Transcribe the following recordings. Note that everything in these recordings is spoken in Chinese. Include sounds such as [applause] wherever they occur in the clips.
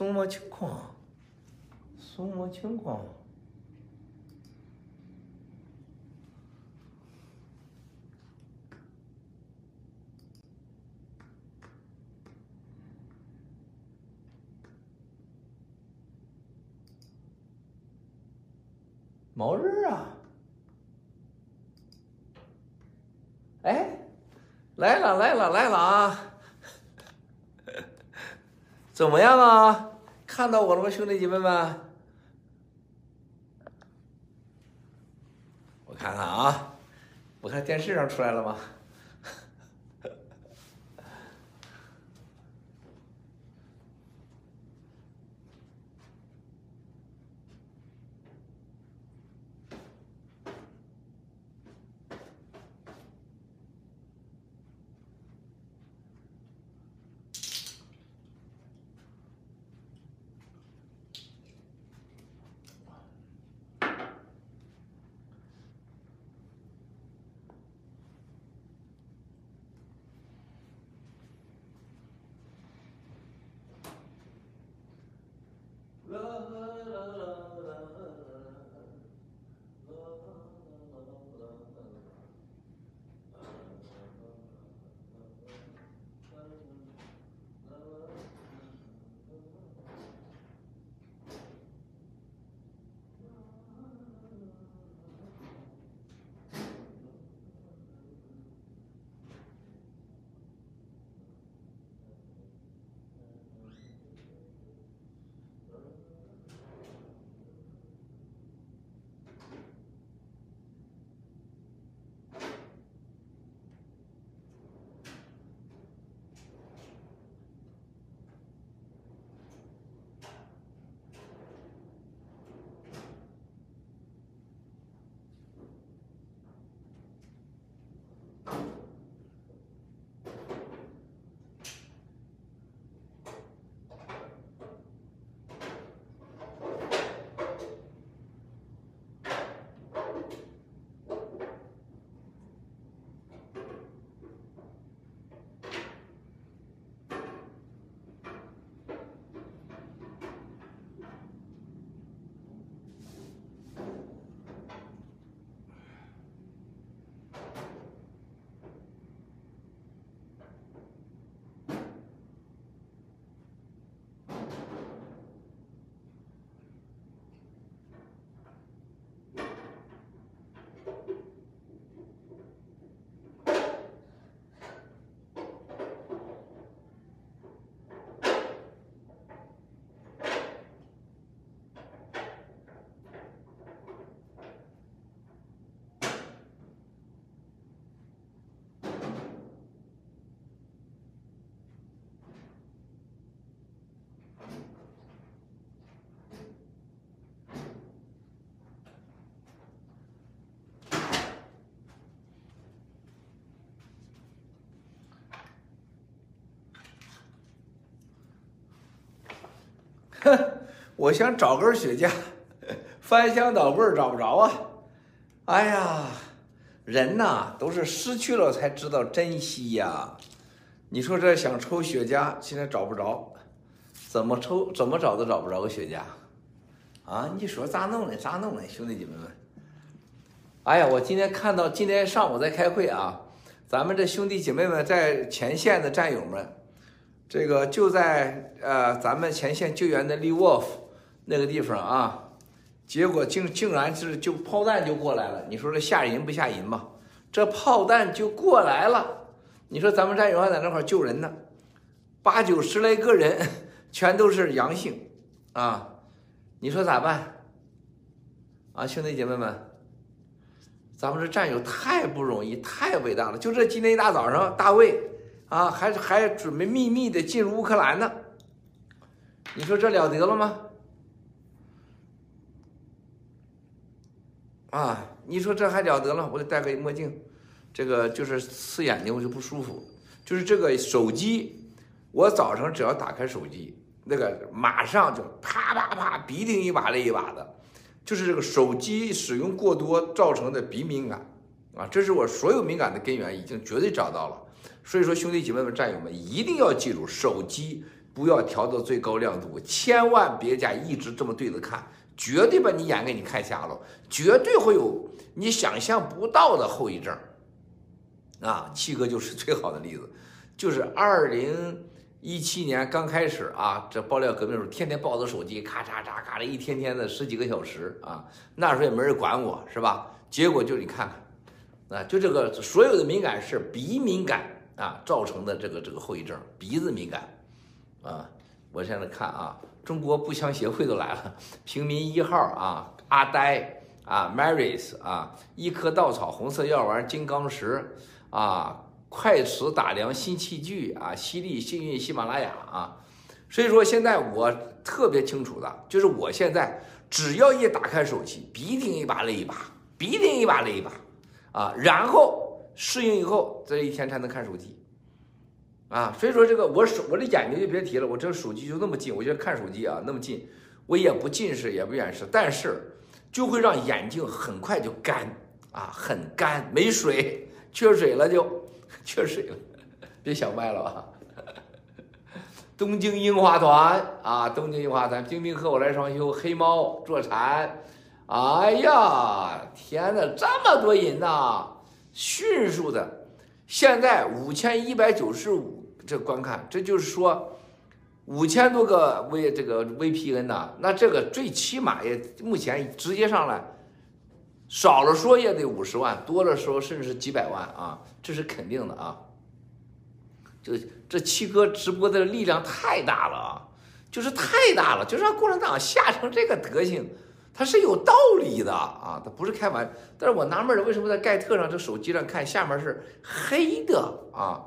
什么情况？什么情况？毛人啊！哎，来了来了来了啊！[laughs] 怎么样啊？看到我了吗，兄弟姐妹们？我看看啊，我看电视上出来了吗？[laughs] 我想找根雪茄，翻箱倒柜找不着啊！哎呀，人呐都是失去了才知道珍惜呀。你说这想抽雪茄，现在找不着，怎么抽怎么找都找不着个雪茄啊？你说咋弄呢？咋弄呢？兄弟姐妹们，哎呀，我今天看到今天上午在开会啊，咱们这兄弟姐妹们在前线的战友们。这个就在呃咱们前线救援的利沃夫那个地方啊，结果竟竟然是就炮弹就过来了，你说这吓人不吓人吧？这炮弹就过来了，你说咱们战友还在那块救人呢，八九十来个人全都是阳性啊，你说咋办？啊，兄弟姐妹们，咱们这战友太不容易，太伟大了，就这今天一大早上，大卫。啊，还还准备秘密的进入乌克兰呢？你说这了得了吗？啊，你说这还了得了？我得戴个墨镜，这个就是刺眼睛，我就不舒服。就是这个手机，我早上只要打开手机，那个马上就啪啪啪鼻涕一把泪一把的，就是这个手机使用过多造成的鼻敏感啊，这是我所有敏感的根源，已经绝对找到了。所以说，兄弟姐妹们、战友们一定要记住，手机不要调到最高亮度，千万别家一直这么对着看，绝对把你眼给你看瞎了，绝对会有你想象不到的后遗症。啊，七哥就是最好的例子，就是二零一七年刚开始啊，这爆料革命时候，天天抱着手机，咔嚓嚓咔的，一天天的十几个小时啊，那时候也没人管我，是吧？结果就你看看，啊，就这个所有的敏感是鼻敏感啊造成的这个这个后遗症，鼻子敏感，啊，我现在看啊，中国步枪协会都来了，平民一号啊，阿呆啊，Marys 啊，一颗稻草，红色药丸，金刚石。啊，快齿打量新器具啊，犀利幸运喜马拉雅啊，所以说现在我特别清楚的，就是我现在只要一打开手机，鼻涕一把泪一把，鼻涕一把泪一把啊，然后适应以后，这一天才能看手机啊，所以说这个我手我的眼睛就别提了，我这个手机就那么近，我觉得看手机啊那么近，我也不近视也不远视，但是就会让眼睛很快就干啊，很干没水。缺水了就 [laughs] 缺水了，[laughs] 别想歪了啊！[laughs] 东京樱花团啊，东京樱花团，冰冰和我来双休，黑猫坐禅，哎呀，天哪，这么多人呐！迅速的，现在五千一百九十五这观看，这就是说五千多个 V 这个 VPN 呐，那这个最起码也目前直接上来。少了说也得五十万，多了说甚至是几百万啊，这是肯定的啊。就这七哥直播的力量太大了啊，就是太大了，就让共产党吓成这个德行，他是有道理的啊，他不是开玩笑。但是我纳闷了，为什么在盖特上这手机上看下面是黑的啊？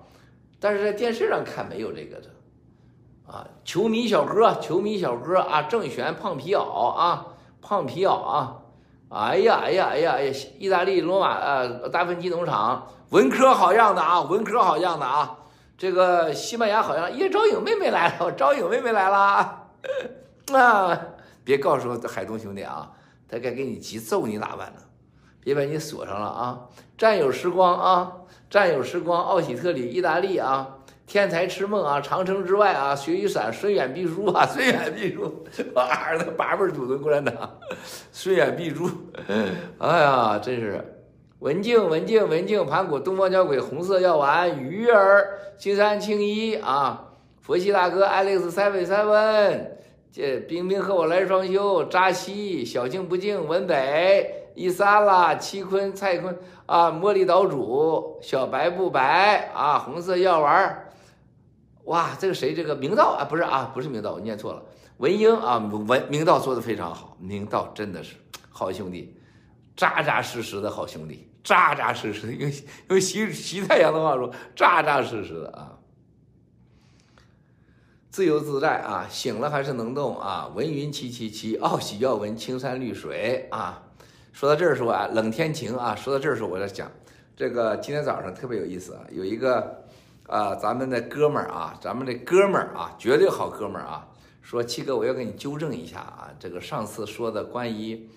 但是在电视上看没有这个的啊。球迷小哥，球迷小哥啊，正选胖皮袄啊，胖皮袄啊。哎呀哎呀哎呀哎呀！意大利罗马呃达芬奇农场，文科好样的啊，文科好样的啊！这个西班牙好像，耶，赵颖妹妹来了，赵颖妹妹来了啊！[laughs] 别告诉海东兄弟啊，他该给你急揍你咋办呢？别把你锁上了啊！战友时光啊，战友时光，奥喜特里，意大利啊。天才痴梦啊，长城之外啊，雪雨伞，孙远必输啊，[laughs] 孙远必输，我儿子八辈祖宗共产党，孙远必输，哎呀，真是文静文静文静，盘古东方交鬼，红色药丸，鱼儿，青山青衣啊，佛系大哥，Alex seven seven，这冰冰和我来双休，扎西，小静不静，文北，伊莎拉，七坤，蔡坤啊，茉莉岛主，小白不白啊，红色药丸儿。哇，这个谁？这个明道啊，不是啊，不是明道，我念错了。文英啊，文明道做的非常好，明道真的是好兄弟，扎扎实实的好兄弟，扎扎实实的，用用习习太阳的话说，扎扎实实的啊。自由自在啊，醒了还是能动啊。文云七七七，奥喜要闻青山绿水啊。说到这儿时候啊，冷天晴啊。说到这儿时候，我在想这个今天早上特别有意思啊，有一个。啊，咱们的哥们儿啊，咱们的哥们儿啊，绝对好哥们儿啊！说七哥，我要给你纠正一下啊，这个上次说的关于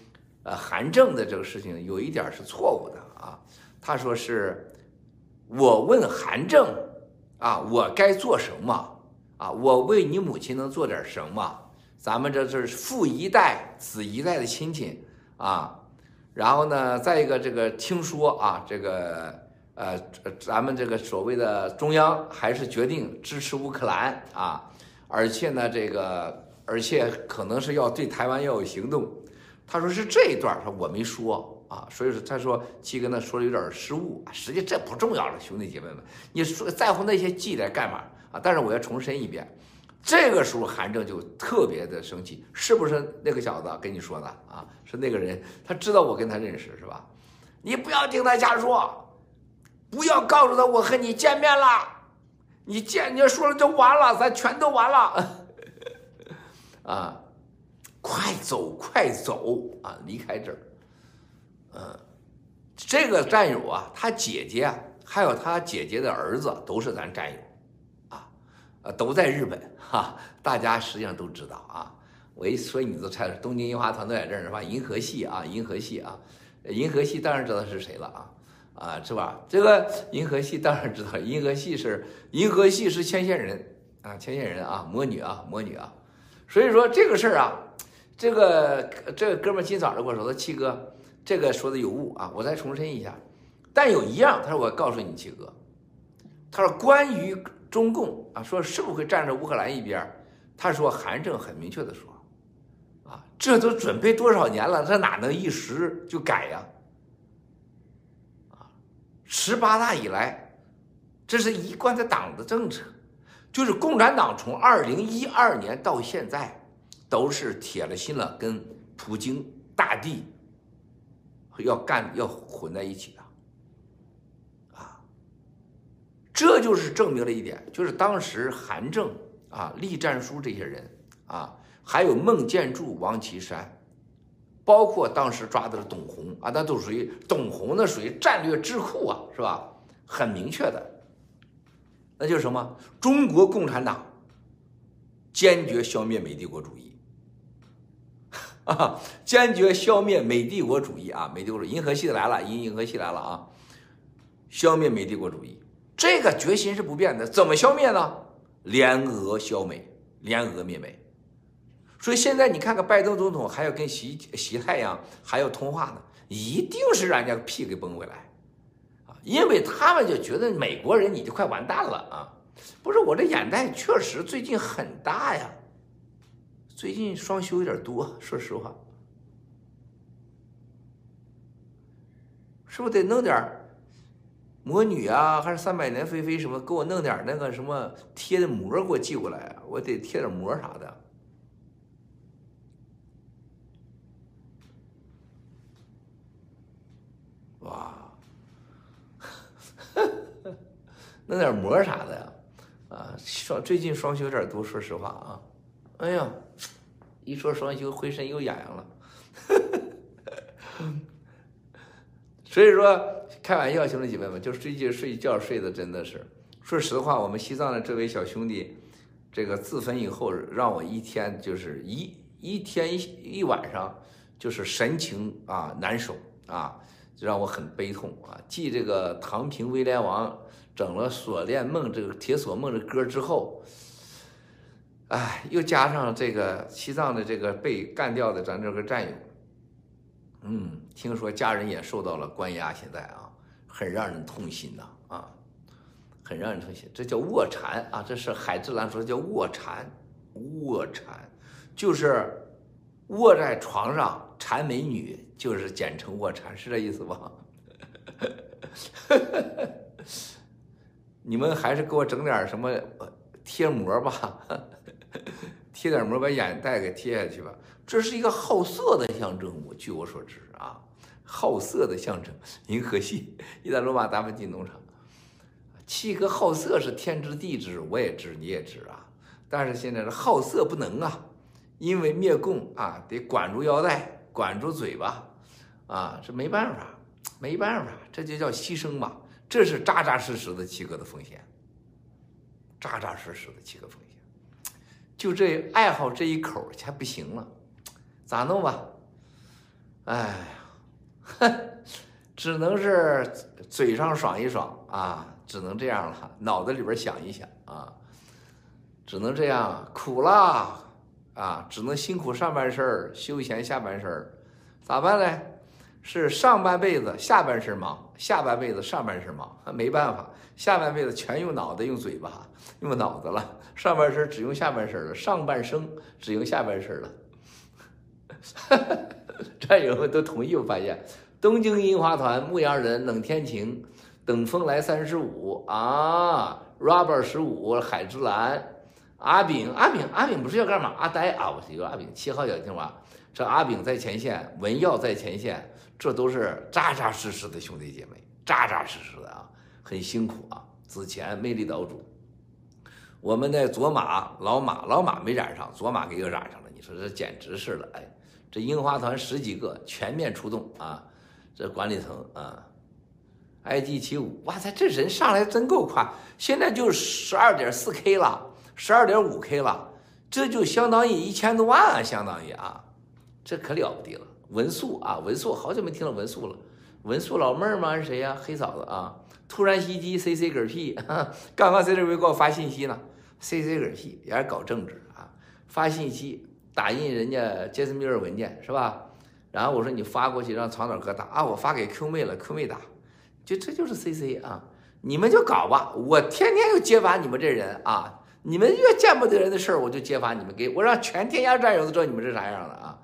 呃韩正的这个事情有一点是错误的啊。他说是我问韩正啊，我该做什么啊？我为你母亲能做点什么？咱们这是父一代子一代的亲戚啊。然后呢，再一个这个听说啊，这个。呃，咱们这个所谓的中央还是决定支持乌克兰啊，而且呢，这个而且可能是要对台湾要有行动。他说是这一段，他我没说啊，所以说他说七哥呢说的有点失误，实际这不重要了，兄弟姐妹们，你说在乎那些伎俩干嘛啊？但是我要重申一遍，这个时候韩正就特别的生气，是不是那个小子跟你说的啊？是那个人，他知道我跟他认识是吧？你不要听他瞎说。不要告诉他我和你见面了，你见你说了就完了，咱全都完了，[laughs] 啊，快走快走啊，离开这儿，嗯，这个战友啊，他姐姐还有他姐姐的儿子都是咱战友，都在日本哈，大家实际上都知道啊。我一说你都猜，东京樱花团都在这儿是吧？银河系啊，银河系啊，银河系当然知道是谁了啊。啊，是吧？这个银河系当然知道，银河系是银河系是牵线人啊，牵线人啊，魔女啊，魔女啊。所以说这个事儿啊，这个这个哥们今早上跟我说，他七哥，这个说的有误啊，我再重申一下。但有一样，他说我告诉你七哥，他说关于中共啊，说是不会站在乌克兰一边，他说韩正很明确的说，啊，这都准备多少年了，这哪能一时就改呀？啊，十八大以来，这是一贯的党的政策。就是共产党从二零一二年到现在，都是铁了心了，跟普京大帝要干要混在一起的，啊，这就是证明了一点，就是当时韩正啊、栗战书这些人啊，还有孟建柱、王岐山，包括当时抓的是董宏啊，那都属于董宏，那属于战略智库啊，是吧？很明确的。那就是什么？中国共产党坚决消灭美帝国主义啊！[laughs] 坚决消灭美帝国主义啊！美帝国主义，银河系来了，银银河系来了啊！消灭美帝国主义，这个决心是不变的。怎么消灭呢？联俄消美，联俄灭美。所以现在你看看拜登总统还要跟习习太阳还要通话呢，一定是让人家屁给崩回来啊。因为他们就觉得美国人你就快完蛋了啊！不是我这眼袋确实最近很大呀，最近双休有点多，说实话，是不是得弄点魔女啊，还是三百年菲菲什么，给我弄点那个什么贴的膜给我寄过来？我得贴点膜啥的。哇 [laughs] 弄点膜啥的呀，啊，双最近双休有点多，说实话啊，哎呀，一说双休，浑身又痒痒了，所以说开玩笑，兄弟姐妹们，就是最近睡觉睡的真的是，说实话，我们西藏的这位小兄弟，这个自焚以后，让我一天就是一一天一一晚上就是神情啊难受啊，让我很悲痛啊，继这个唐平威廉王。整了锁链梦这个铁锁梦的歌之后，哎，又加上这个西藏的这个被干掉的咱这个战友，嗯，听说家人也受到了关押，现在啊，很让人痛心呐，啊，很让人痛心。这叫卧蚕啊，这是海之蓝说的叫卧蚕，卧蚕就是卧在床上缠美女，就是简称卧蚕，是这意思吧？[laughs] 你们还是给我整点什么贴膜吧，贴点膜把眼袋给贴下去吧。这是一个好色的象征物，据我所知啊，好色的象征。银河系，[laughs] 伊达罗马达芬奇农场，七哥好色是天知地知，我也知你也知啊。但是现在是好色不能啊，因为灭共啊，得管住腰带，管住嘴巴啊，这没办法，没办法，这就叫牺牲嘛。这是扎扎实实的七哥的奉献，扎扎实实的七哥风险，就这爱好这一口还不行了，咋弄吧？哎呀，哼，[laughs] 只能是嘴上爽一爽啊，只能这样了，脑子里边想一想啊，只能这样，苦了啊，只能辛苦上半身休闲下半身咋办呢？是上半辈子下半身忙，下半辈子上半身忙，没办法，下半辈子全用脑袋用嘴巴用脑子了，上半身只用下半身了，上半生只用下半身了。战友们都同意，我发现东京樱花团、牧羊人、冷天晴、等风来三十五啊，Rubber 十五、海之蓝、阿炳、阿炳、阿炳不是要干嘛？阿呆啊，我是一个阿炳，七号小青蛙，这阿炳在前线，文耀在前线。这都是扎扎实实的兄弟姐妹，扎扎实实的啊，很辛苦啊。子钱魅力岛主，我们的佐马老马老马没染上，佐马给又染上了。你说这简直是了，哎，这樱花团十几个全面出动啊，这管理层啊，IG 七五，哇塞，这人上来真够快，现在就十二点四 K 了，十二点五 K 了，这就相当于一千多万啊，相当于啊，这可了不得了。文素啊，文素，好久没听到文素了。文素老妹儿吗？是谁呀？黑嫂子啊！突然袭击，C C 嗝屁。[laughs] 刚刚 C C 给我发信息呢，，C C 嗝屁，也是搞政治啊，发信息打印人家杰森米尔文件是吧？然后我说你发过去让长岛哥打啊，我发给 Q 妹了，Q 妹打，就这就是 C C 啊，你们就搞吧，我天天就揭发你们这人啊，你们越见不得人的事儿，我就揭发你们，给我让全天下战友都知道你们是啥样的啊！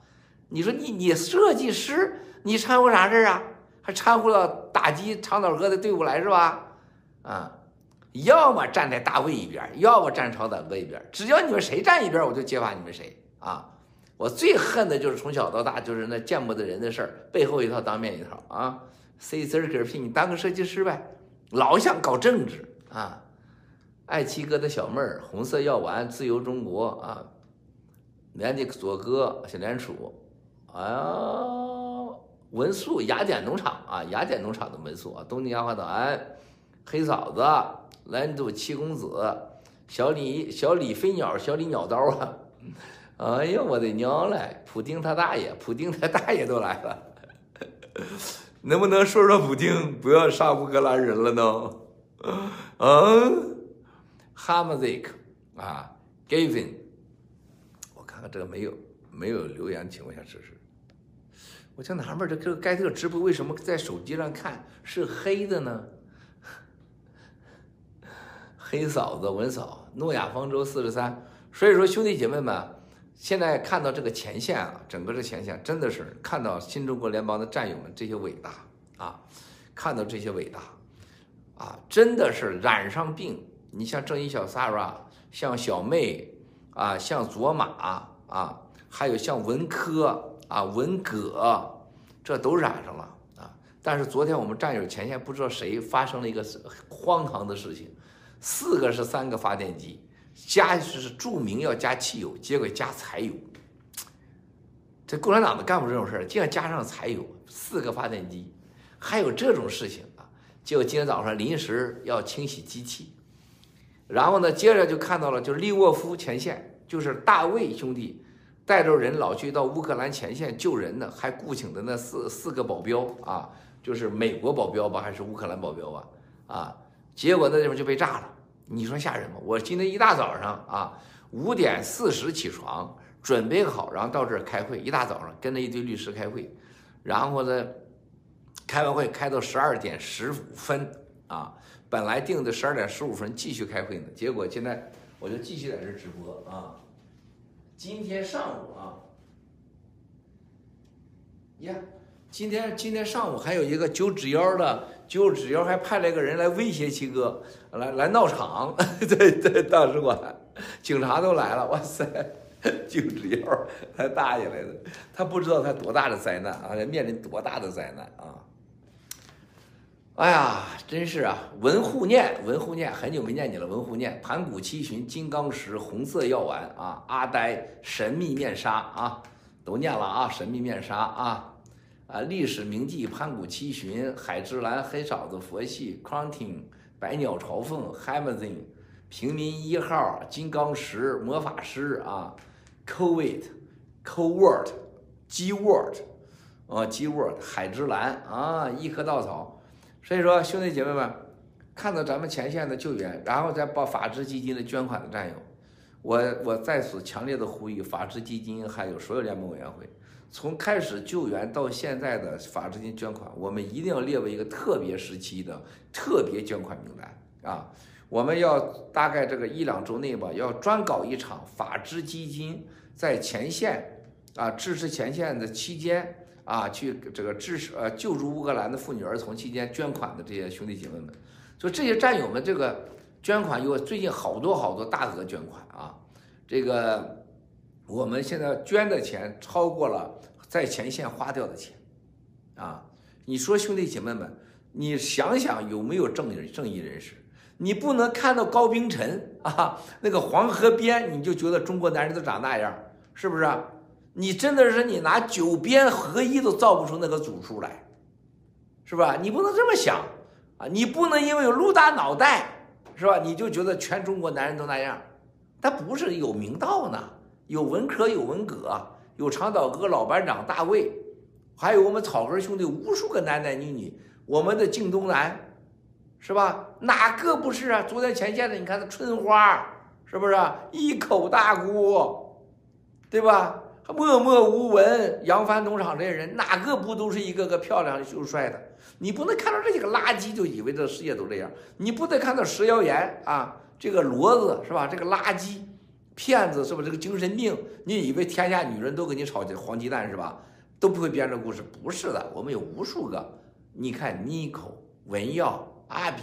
你说你你设计师，你掺和啥事儿啊？还掺和到打击长岛哥的队伍来是吧？啊，要么站在大卫一边，要么站长岛哥一边，只要你们谁站一边，我就揭发你们谁啊！我最恨的就是从小到大就是那见不得人的事儿，背后一套当面一套啊！C C 嗝屁，你当个设计师呗，老想搞政治啊！爱七哥的小妹儿，红色药丸，自由中国啊！连的左哥，小莲楚，哎呀。文素雅典农场啊，雅典农场的文素啊，东京亚华岛，黑嫂子，兰度七公子，小李小李飞鸟，小李鸟刀啊，[laughs] 哎呀，我的娘嘞！普丁他大爷，普丁他大爷都来了，[laughs] 能不能说说普丁不要杀乌克兰人了呢？嗯，[laughs] 哈马兹克啊，Gavin，我看看这个没有没有留言情况下试试。我就纳闷，这这个盖特直播为什么在手机上看是黑的呢？[laughs] 黑嫂子文嫂，诺亚方舟四十三。所以说，兄弟姐妹们，现在看到这个前线啊，整个这前线真的是看到新中国联邦的战友们这些伟大啊，看到这些伟大啊，真的是染上病。你像正义小 Sara，像小妹啊，像卓玛啊，还有像文科。啊，文革，这都染上了啊！但是昨天我们战友前线不知道谁发生了一个荒唐的事情，四个是三个发电机，加是注明要加汽油，结果加柴油。这共产党的干部这种事儿，竟然加上柴油，四个发电机，还有这种事情啊！结果今天早上临时要清洗机器，然后呢，接着就看到了，就是利沃夫前线，就是大卫兄弟。带着人老去到乌克兰前线救人呢，还雇请的那四四个保镖啊，就是美国保镖吧，还是乌克兰保镖吧？啊，结果那地方就被炸了。你说吓人吗？我今天一大早上啊，五点四十起床，准备好，然后到这儿开会。一大早上跟着一堆律师开会，然后呢，开完会开到十二点十五分啊，本来定的十二点十五分继续开会呢，结果现在我就继续在这直播啊。今天上午啊，呀，今天今天上午还有一个九指妖的，九指妖还派了一个人来威胁七哥，来来闹场，[laughs] 对对，大使馆，警察都来了，哇塞，[laughs] 九指妖他大爷来的，他不知道他多大的灾难啊，面临多大的灾难啊。哎呀，真是啊！文护念，文护念，很久没念你了。文护念，盘古七旬，金刚石，红色药丸啊，阿呆，神秘面纱啊，都念了啊，神秘面纱啊，啊，历史铭记，盘古七旬，海之蓝，黑嫂子，佛系，Counting，百鸟朝凤，Hamazing 平民一号，金刚石，魔法师啊，Covid，Coward，Gword，啊，Gword，海之蓝啊，一棵稻草。所以说，兄弟姐妹们，看到咱们前线的救援，然后再报法治基金的捐款的战友，我我在此强烈的呼吁法治基金还有所有联盟委员会，从开始救援到现在的法治基金捐款，我们一定要列为一个特别时期的特别捐款名单啊！我们要大概这个一两周内吧，要专搞一场法治基金在前线啊支持前线的期间。啊，去这个支持呃救助乌克兰的妇女儿童期间捐款的这些兄弟姐妹们，所以这些战友们这个捐款有最近好多好多大额捐款啊，这个我们现在捐的钱超过了在前线花掉的钱，啊，你说兄弟姐妹们，你想想有没有正义正义人士？你不能看到高冰晨啊那个黄河边你就觉得中国男人都长那样，是不是？你真的是你拿九边合一都造不出那个组数来，是吧？你不能这么想啊！你不能因为有陆大脑袋，是吧？你就觉得全中国男人都那样，他不是有明道呢，有文科，有文革，有长岛哥老班长大卫，还有我们草根兄弟无数个男男女女，我们的靳东南，是吧？哪个不是啊？昨天前线的，你看那春花，是不是？一口大锅，对吧？默默无闻，扬帆农场这些人哪个不都是一个个漂亮秀帅的？你不能看到这几个垃圾就以为这世界都这样，你不得看到食谣言啊，这个骡子是吧？这个垃圾骗子是不是？这个精神病，你以为天下女人都给你炒黄鸡蛋是吧？都不会编这故事，不是的，我们有无数个。你看妮蔻、文耀、阿炳、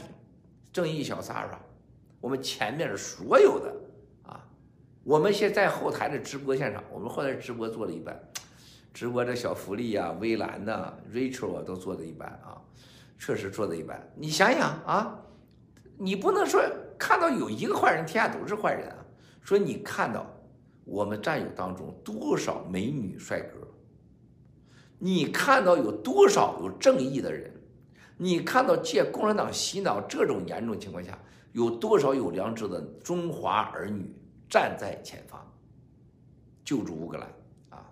正义小 Sara，我们前面所有的。我们现在后台的直播现场，我们后台直播做了一半，直播这小福利啊、微蓝呐、Rachel 啊都做的一半啊，确实做的一半。你想想啊，你不能说看到有一个坏人，天下都是坏人啊。说你看到我们战友当中多少美女帅哥，你看到有多少有正义的人，你看到借共产党洗脑这种严重情况下，有多少有良知的中华儿女。站在前方，救助乌克兰啊！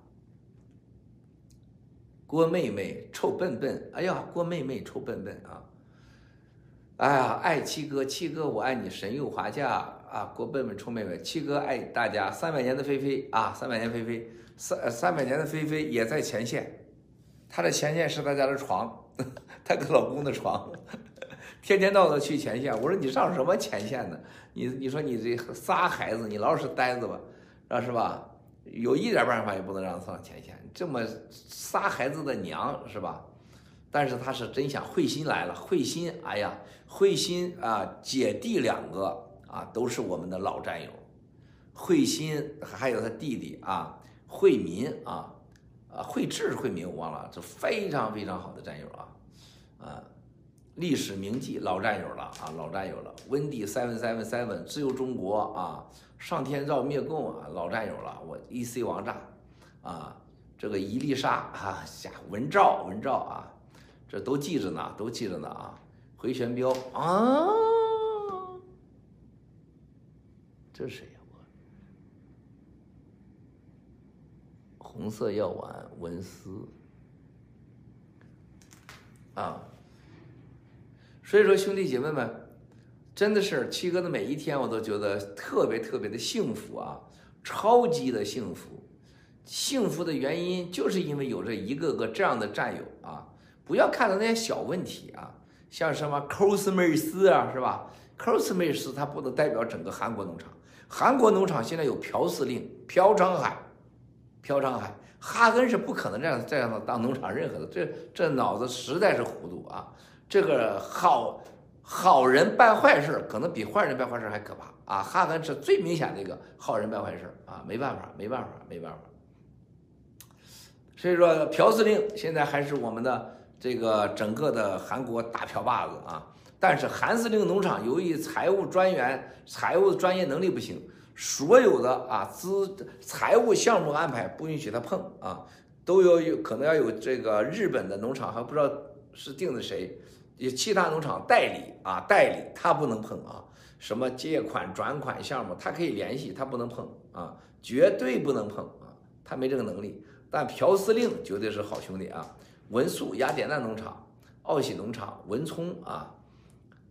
郭妹妹臭笨笨，哎呀，郭妹妹臭笨笨啊！哎呀，爱七哥，七哥我爱你，神佑华夏啊！郭笨笨臭妹妹，七哥爱大家，三百年的菲菲啊，三百年菲菲，三三百年的菲菲也在前线，她的前线是她家的床，[laughs] 她跟老公的床。天天到晚去前线，我说你上什么前线呢？你你说你这仨孩子，你老实待着吧，啊是吧？有一点办法也不能让他上前线，这么仨孩子的娘是吧？但是他是真想，慧心来了，慧心，哎呀，慧心啊，姐弟两个啊，都是我们的老战友，慧心还有他弟弟啊，慧民啊，啊，慧智慧民我忘了，这非常非常好的战友啊，啊。历史铭记老战友了啊，老战友了。温迪 seven seven seven 自由中国啊，上天照灭共啊，老战友了。我 EC 王炸啊，这个伊丽莎啊，下文照文照啊，这都记着呢，都记着呢啊。回旋镖啊，这是谁呀？我红色药丸文思啊。所以说，兄弟姐妹们，真的是七哥的每一天，我都觉得特别特别的幸福啊，超级的幸福。幸福的原因就是因为有着一个个这样的战友啊。不要看到那些小问题啊，像什么 Cosmos 啊，是吧？Cosmos 它不能代表整个韩国农场。韩国农场现在有朴司令朴长海，朴长海，哈根是不可能这样这样的当农场任何的，这这脑子实在是糊涂啊。这个好好人办坏事，可能比坏人办坏事还可怕啊！哈根是最明显的一个好人办坏事啊，没办法，没办法，没办法。所以说，朴司令现在还是我们的这个整个的韩国大朴把子啊。但是韩司令农场由于财务专员财务专业能力不行，所有的啊资财务项目安排不允许他碰啊，都有有可能要有这个日本的农场还不知道是定的谁。有其他农场代理啊，代理他不能碰啊，什么借款转款项目他可以联系，他不能碰啊，绝对不能碰啊，他没这个能力。但朴司令绝对是好兄弟啊，文素雅典娜农场、奥喜农场、文聪啊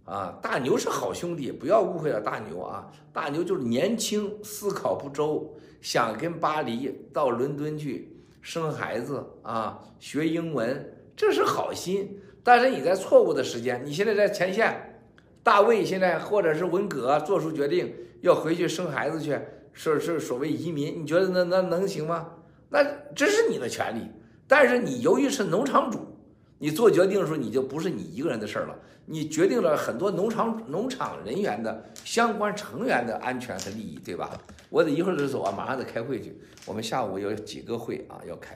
啊，大牛是好兄弟，不要误会了大牛啊，大牛就是年轻，思考不周，想跟巴黎到伦敦去生孩子啊，学英文，这是好心。但是你在错误的时间，你现在在前线，大卫现在或者是文革做出决定要回去生孩子去，是是所谓移民，你觉得那那能行吗？那这是你的权利，但是你由于是农场主，你做决定的时候你就不是你一个人的事儿了，你决定了很多农场农场人员的相关成员的安全和利益，对吧？我得一会儿就走啊，马上得开会去，我们下午有几个会啊要开，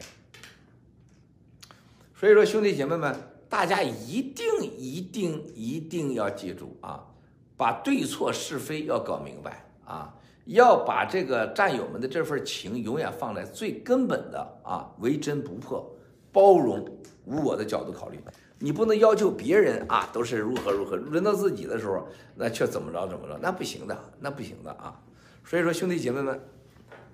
所以说兄弟姐妹们。大家一定一定一定要记住啊，把对错是非要搞明白啊，要把这个战友们的这份情永远放在最根本的啊，唯真不破、包容无我的角度考虑。你不能要求别人啊，都是如何如何，轮到自己的时候，那却怎么着怎么着，那不行的，那不行的啊。所以说，兄弟姐妹们，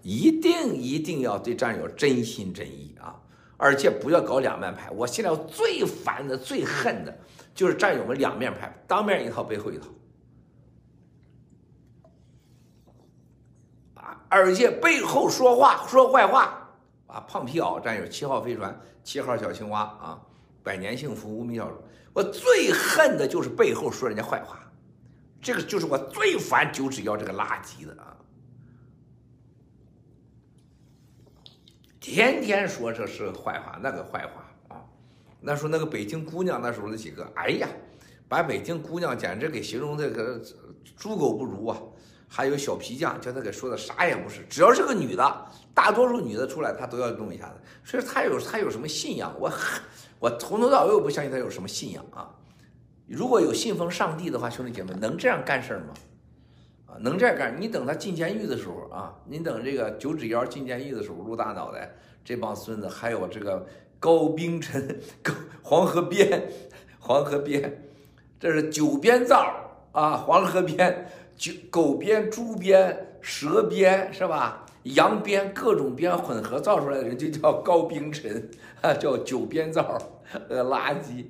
一定一定要对战友真心真意啊。而且不要搞两面派。我现在最烦的、最恨的，就是战友们两面派，当面一套，背后一套。啊而且背后说话说坏话啊！胖皮袄战友七号飞船，七号小青蛙啊！百年幸福无名小卒，我最恨的就是背后说人家坏话，这个就是我最烦九指妖这个垃圾的啊！天天说这是坏话，那个坏话啊！那时候那个北京姑娘，那时候那几个，哎呀，把北京姑娘简直给形容这个猪狗不如啊！还有小皮匠，叫他给说的啥也不是，只要是个女的，大多数女的出来，他都要弄一下子。所以他有他有什么信仰？我我从头到尾我不相信他有什么信仰啊！如果有信奉上帝的话，兄弟姐妹能这样干事吗？能这样干？你等他进监狱的时候啊，你等这个九指妖进监狱的时候，露大脑袋，这帮孙子，还有这个高冰晨、高黄河边、黄河边，这是九边灶啊，黄河边。九狗鞭、猪鞭、蛇鞭是吧？羊鞭各种鞭混合造出来的人就叫高冰晨，叫九边灶，呃，垃圾。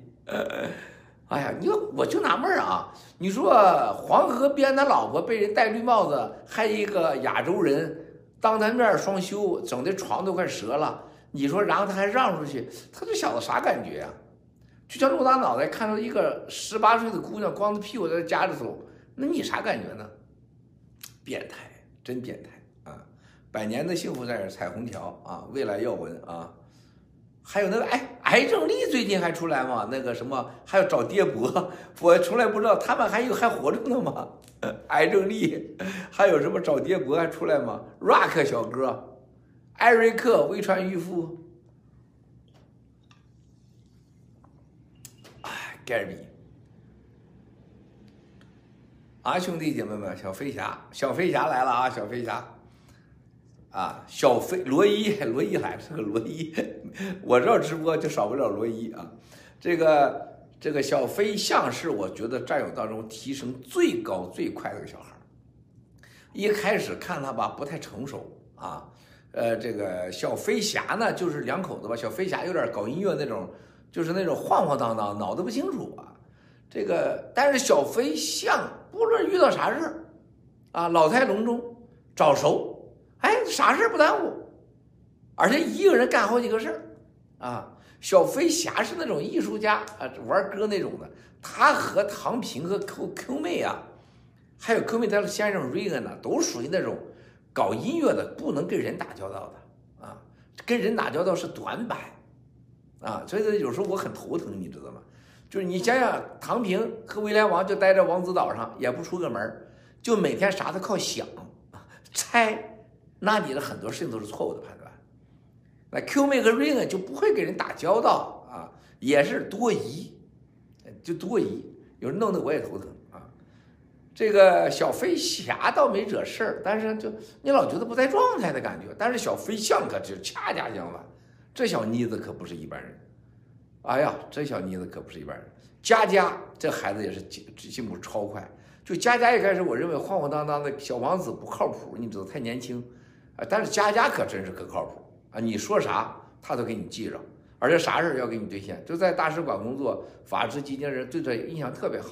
哎呀，你说我就纳闷啊！你说黄河边他老婆被人戴绿帽子，还一个亚洲人当他面双休，整的床都快折了。你说，然后他还让出去，他这小子啥感觉呀、啊？就像陆大脑袋看到一个十八岁的姑娘光着屁股在这夹着走。那你啥感觉呢？变态，真变态啊！百年的幸福在这彩虹桥啊，未来要闻啊，还有那个哎，癌症力最近还出来吗？那个什么还要找爹伯，[laughs] 我从来不知道他们还有还活着呢吗？[laughs] 癌症力还有什么找爹伯还出来吗？Rock 小哥，艾瑞克微传渔夫，哎，盖比。啊，兄弟姐妹们，小飞侠，小飞侠来了啊！小飞侠，啊，小飞罗伊，[laughs] 罗伊来了，这个罗伊，[laughs] 我这直播就少不了罗伊啊。这个这个小飞象是我觉得战友当中提升最高最快的一个小孩。一开始看他吧，不太成熟啊。呃，这个小飞侠呢，就是两口子吧。小飞侠有点搞音乐那种，就是那种晃晃荡荡，脑子不清楚啊。这个，但是小飞象不论遇到啥事啊，老态龙钟，早熟，哎，啥事不耽误，而且一个人干好几个事啊。小飞侠是那种艺术家啊，玩歌那种的。他和唐平和 Q Q 妹啊，还有 Q 妹她的先生瑞恩呢，都属于那种搞音乐的，不能跟人打交道的啊，跟人打交道是短板啊，所以说有时候我很头疼，你知道吗？就是你想想，唐平和威廉王就待在王子岛上，也不出个门，就每天啥都靠想、[laughs] 猜，那你的很多事情都是错误的判断。那 Q 妹和瑞恩就不会跟人打交道啊，也是多疑，就多疑，有人弄得我也头疼啊。这个小飞侠倒没惹事儿，但是就你老觉得不在状态的感觉。但是小飞象可就恰恰相反，这小妮子可不是一般人。哎呀，这小妮子可不是一般人。佳佳这孩子也是进进步超快。就佳佳一开始，我认为晃晃荡荡的小王子不靠谱，你知道太年轻。啊，但是佳佳可真是可靠谱啊！你说啥，他都给你记着，而且啥事要给你兑现。就在大使馆工作，法治基金人对他印象特别好。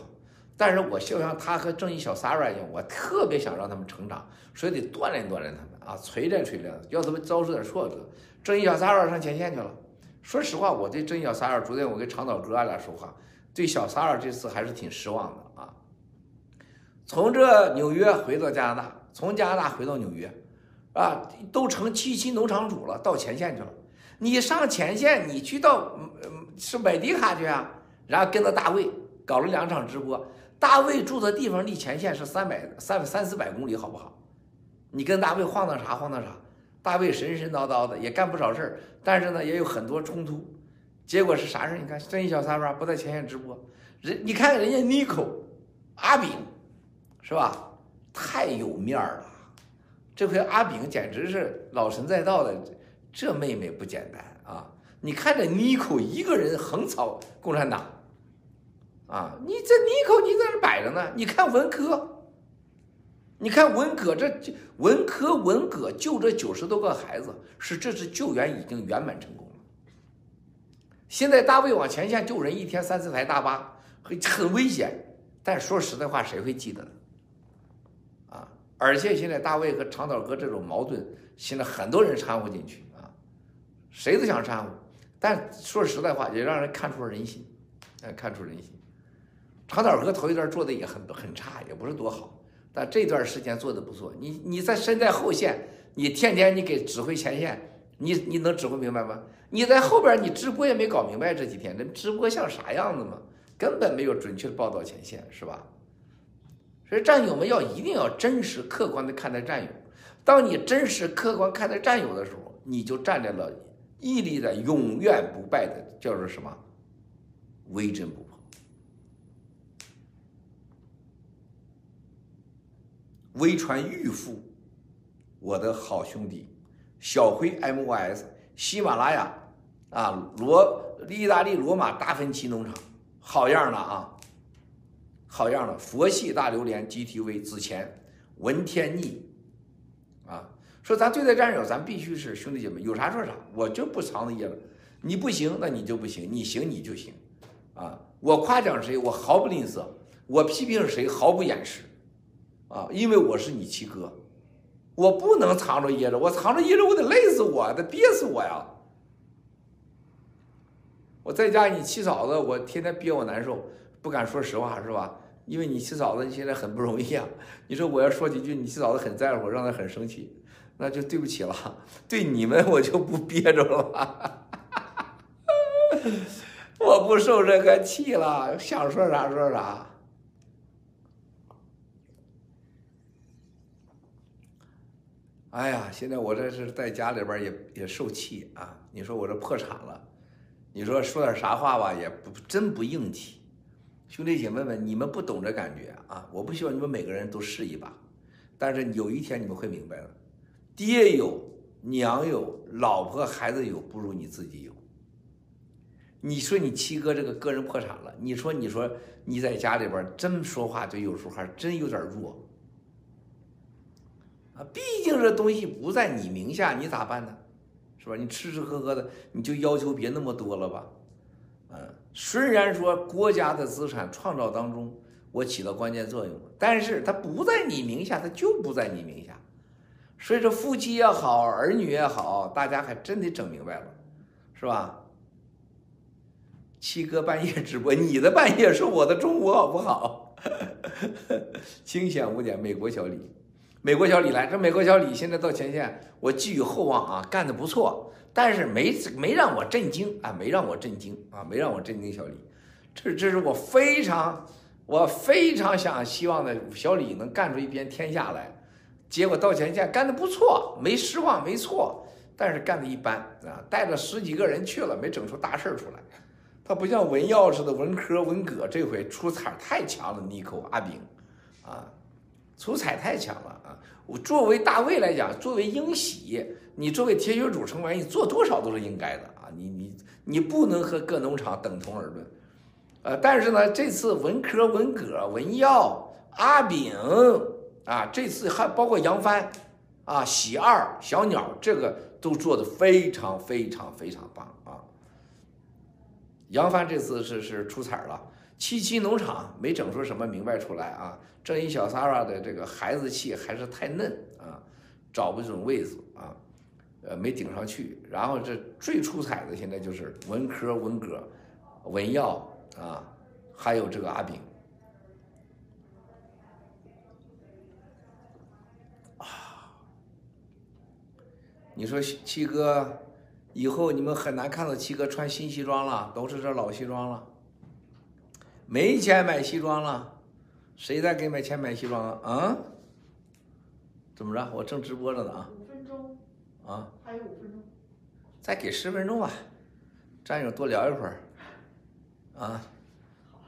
但是我就像他和正义小 Sara 一样，我特别想让他们成长，所以得锻炼锻炼他们啊，锤炼锤炼，要他们遭受点挫折。正义小 Sara 上前线去了。说实话，我对正义小三儿，昨天我跟长岛哥俩说话，对小三儿这次还是挺失望的啊。从这纽约回到加拿大，从加拿大回到纽约，啊，都成七七农场主了，到前线去了。你上前线，你去到嗯是买迪卡去啊？然后跟着大卫搞了两场直播。大卫住的地方离前线是三百三三四百公里，好不好？你跟大卫晃荡啥晃荡啥？大卫神神叨叨的，也干不少事儿，但是呢，也有很多冲突。结果是啥事儿？你看，正义小三儿不在前线直播，人你看人家妮可阿炳，是吧？太有面儿了。这回阿炳简直是老神在道的，这妹妹不简单啊！你看这妮可一个人横扫共产党，啊，你这妮可你在这摆着呢，你看文科。你看文革这文科文革救这九十多个孩子，是这次救援已经圆满成功了。现在大卫往前线救人，一天三四台大巴，很危险。但说实在话，谁会记得呢？而且现在大卫和长岛哥这种矛盾，现在很多人掺和进去啊，谁都想掺和。但说实在话，也让人看出了人心，哎，看出人心。长岛哥头一段做的也很很差，也不是多好，但这段时间做的不错。你你在身在后线，你天天你给指挥前线，你你能指挥明白吗？你在后边你直播也没搞明白这几天，这直播像啥样子嘛？根本没有准确的报道前线，是吧？所以战友们要一定要真实客观的看待战友。当你真实客观看待战友的时候，你就站在了屹立在永远不败的叫做什么？威震不破。微传预付，我的好兄弟，小辉 MYS，喜马拉雅啊，罗意大利罗马达芬奇农场，好样的啊！好样的，佛系大榴莲 GTV 子钱文天逆啊，说咱对待战友，咱必须是兄弟姐妹，有啥说啥，我就不藏着掖着。你不行，那你就不行；你行，你就行。啊，我夸奖谁，我毫不吝啬；我批评谁，毫不掩饰。啊，因为我是你七哥，我不能藏着掖着，我藏着掖着，我得累死我，得憋死我呀！我在家你七嫂子，我天天憋我难受，不敢说实话，是吧？因为你七嫂子你现在很不容易啊！你说我要说几句，你七嫂子很在乎，让她很生气，那就对不起了。对你们我就不憋着了，[laughs] 我不受这个气了，想说啥说啥。哎呀，现在我这是在家里边也也受气啊！你说我这破产了，你说说点啥话吧，也不真不硬气。兄弟姐妹们，你们不懂这感觉啊！我不希望你们每个人都试一把，但是有一天你们会明白的。爹有，娘有，老婆孩子有，不如你自己有。你说你七哥这个个人破产了，你说你说你在家里边真说话就有时候还真有点弱啊！毕竟这东西不在你名下，你咋办呢？是吧？你吃吃喝喝的，你就要求别那么多了吧？虽然说国家的资产创造当中我起到关键作用，但是它不在你名下，它就不在你名下。所以说夫妻也好，儿女也好，大家还真得整明白了，是吧？七哥半夜直播，你的半夜是我的中午，好不好？[laughs] 清闲五点，美国小李，美国小李来，这美国小李现在到前线，我寄予厚望啊，干得不错。但是没没让我震惊啊，没让我震惊啊，没让我震惊小李，这这是我非常我非常想希望的小李能干出一片天下来，结果到前线干得不错，没失望没错，但是干得一般啊，带着十几个人去了，没整出大事儿出来。他不像文耀似的文科文革这回出彩太强了，妮蔻阿炳啊，出彩太强了！我作为大卫来讲，作为英喜。你作为铁血主成员，你做多少都是应该的啊！你你你不能和各农场等同而论，呃，但是呢，这次文科、文革、文耀、阿炳啊，这次还包括杨帆啊、喜二、小鸟，这个都做得非常非常非常棒啊！杨帆这次是是出彩了，七七农场没整出什么明白出来啊！这一小 Sara 的这个孩子气还是太嫩啊，找不准位子啊。呃，没顶上去，然后这最出彩的现在就是文科、文革、文耀啊，还有这个阿炳啊。你说七哥，以后你们很难看到七哥穿新西装了，都是这老西装了，没钱买西装了，谁再给买钱买西装啊？啊？怎么着？我正直播着呢啊。五分钟啊，还有五分钟，再给十分钟吧，战友多聊一会儿，啊，好，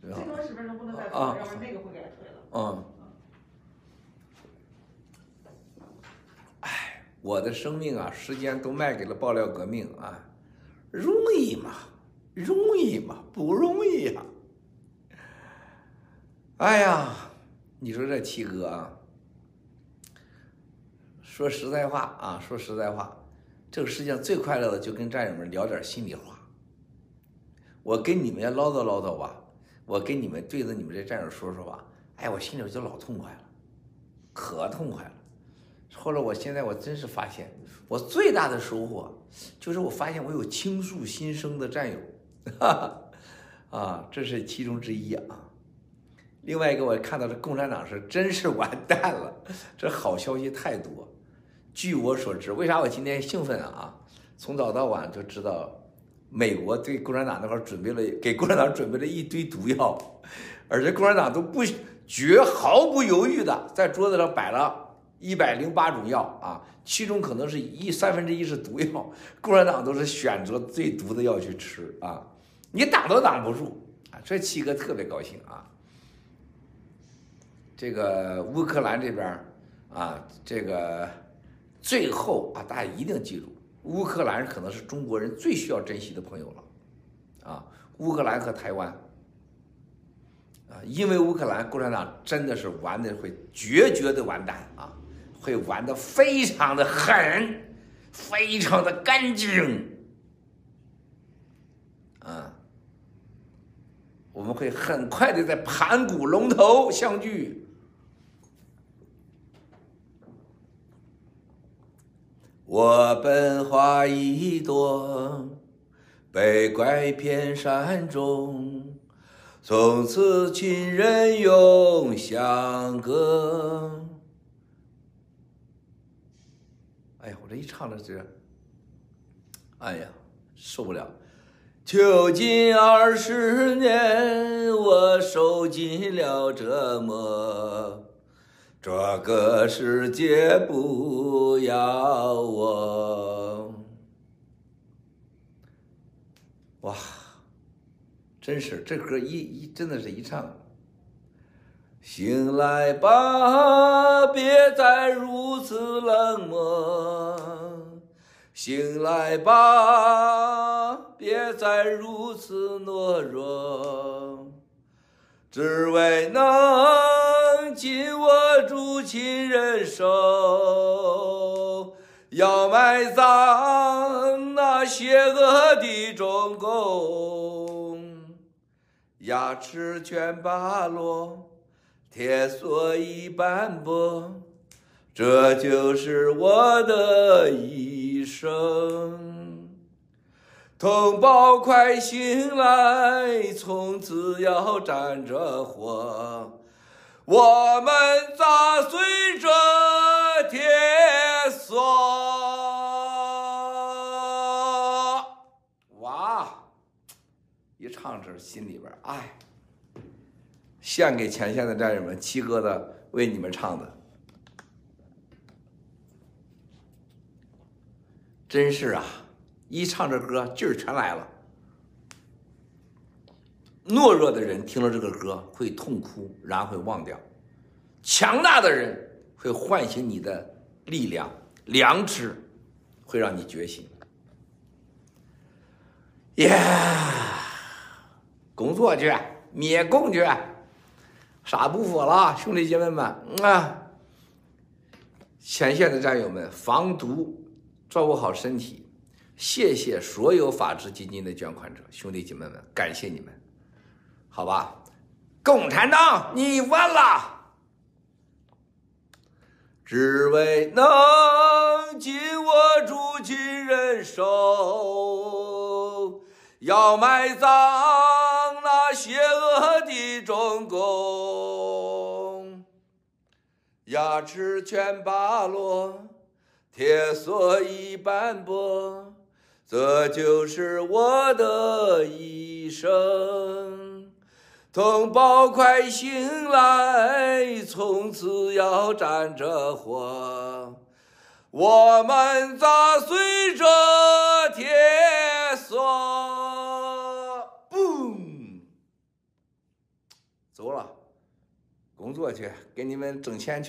最多十分钟不能再多，要不然那个会给他推了。嗯，哎，我的生命啊，时间都卖给了爆料革命啊，容易吗？容易吗？不容易呀！哎呀，你说这七哥啊。说实在话啊，说实在话，这个世界上最快乐的就跟战友们聊点心里话。我跟你们唠叨唠叨吧，我跟你们对着你们这战友说说吧，哎，我心里就老痛快了，可痛快了。后来我现在我真是发现，我最大的收获就是我发现我有倾诉心声的战友，哈 [laughs] 哈啊，这是其中之一啊。另外一个我看到这共产党是真是完蛋了，这好消息太多。据我所知，为啥我今天兴奋啊？从早到晚就知道，美国对共产党那块准备了，给共产党准备了一堆毒药，而且共产党都不绝毫不犹豫的在桌子上摆了。一百零八种药啊，其中可能是一三分之一是毒药，共产党都是选择最毒的药去吃啊，你挡都挡不住啊！这七哥特别高兴啊。这个乌克兰这边啊，这个最后啊，大家一定记住，乌克兰可能是中国人最需要珍惜的朋友了啊，乌克兰和台湾啊，因为乌克兰共产党真的是玩的会绝绝的完蛋啊。会玩的非常的狠，非常的干净，啊，我们会很快的在盘古龙头相聚。我本花一朵，被拐骗山中，从此亲人永相隔。哎呀，我这一唱的这，哎呀，受不了！囚禁二十年，我受尽了折磨，这个世界不要我。哇，真是这歌一一真的是一唱。醒来吧，别再如此冷漠。醒来吧，别再如此懦弱。只为能紧握住亲人手，要埋葬那邪恶的中共，牙齿全拔落。铁锁已斑驳，这就是我的一生。同胞快醒来，从此要站着活。我们砸碎这铁锁。哇！一唱这心里边，哎。献给前线的战友们，七哥的为你们唱的，真是啊！一唱这歌劲儿全来了。懦弱的人听了这个歌会痛哭，然后会忘掉；强大的人会唤醒你的力量、良知，会让你觉醒。耶、工作去，灭共去。啥不服了，兄弟姐妹们啊！前线的战友们，防毒，照顾好身体。谢谢所有法治基金的捐款者，兄弟姐妹们，感谢你们，好吧？共产党，你完了！只为能紧握住亲人手，要埋葬那。邪恶的中共，牙齿全拔落，铁锁已斑驳，这就是我的一生。同胞快醒来，从此要站着活。我们砸碎这铁锁。嘣走了，工作去，给你们挣钱去。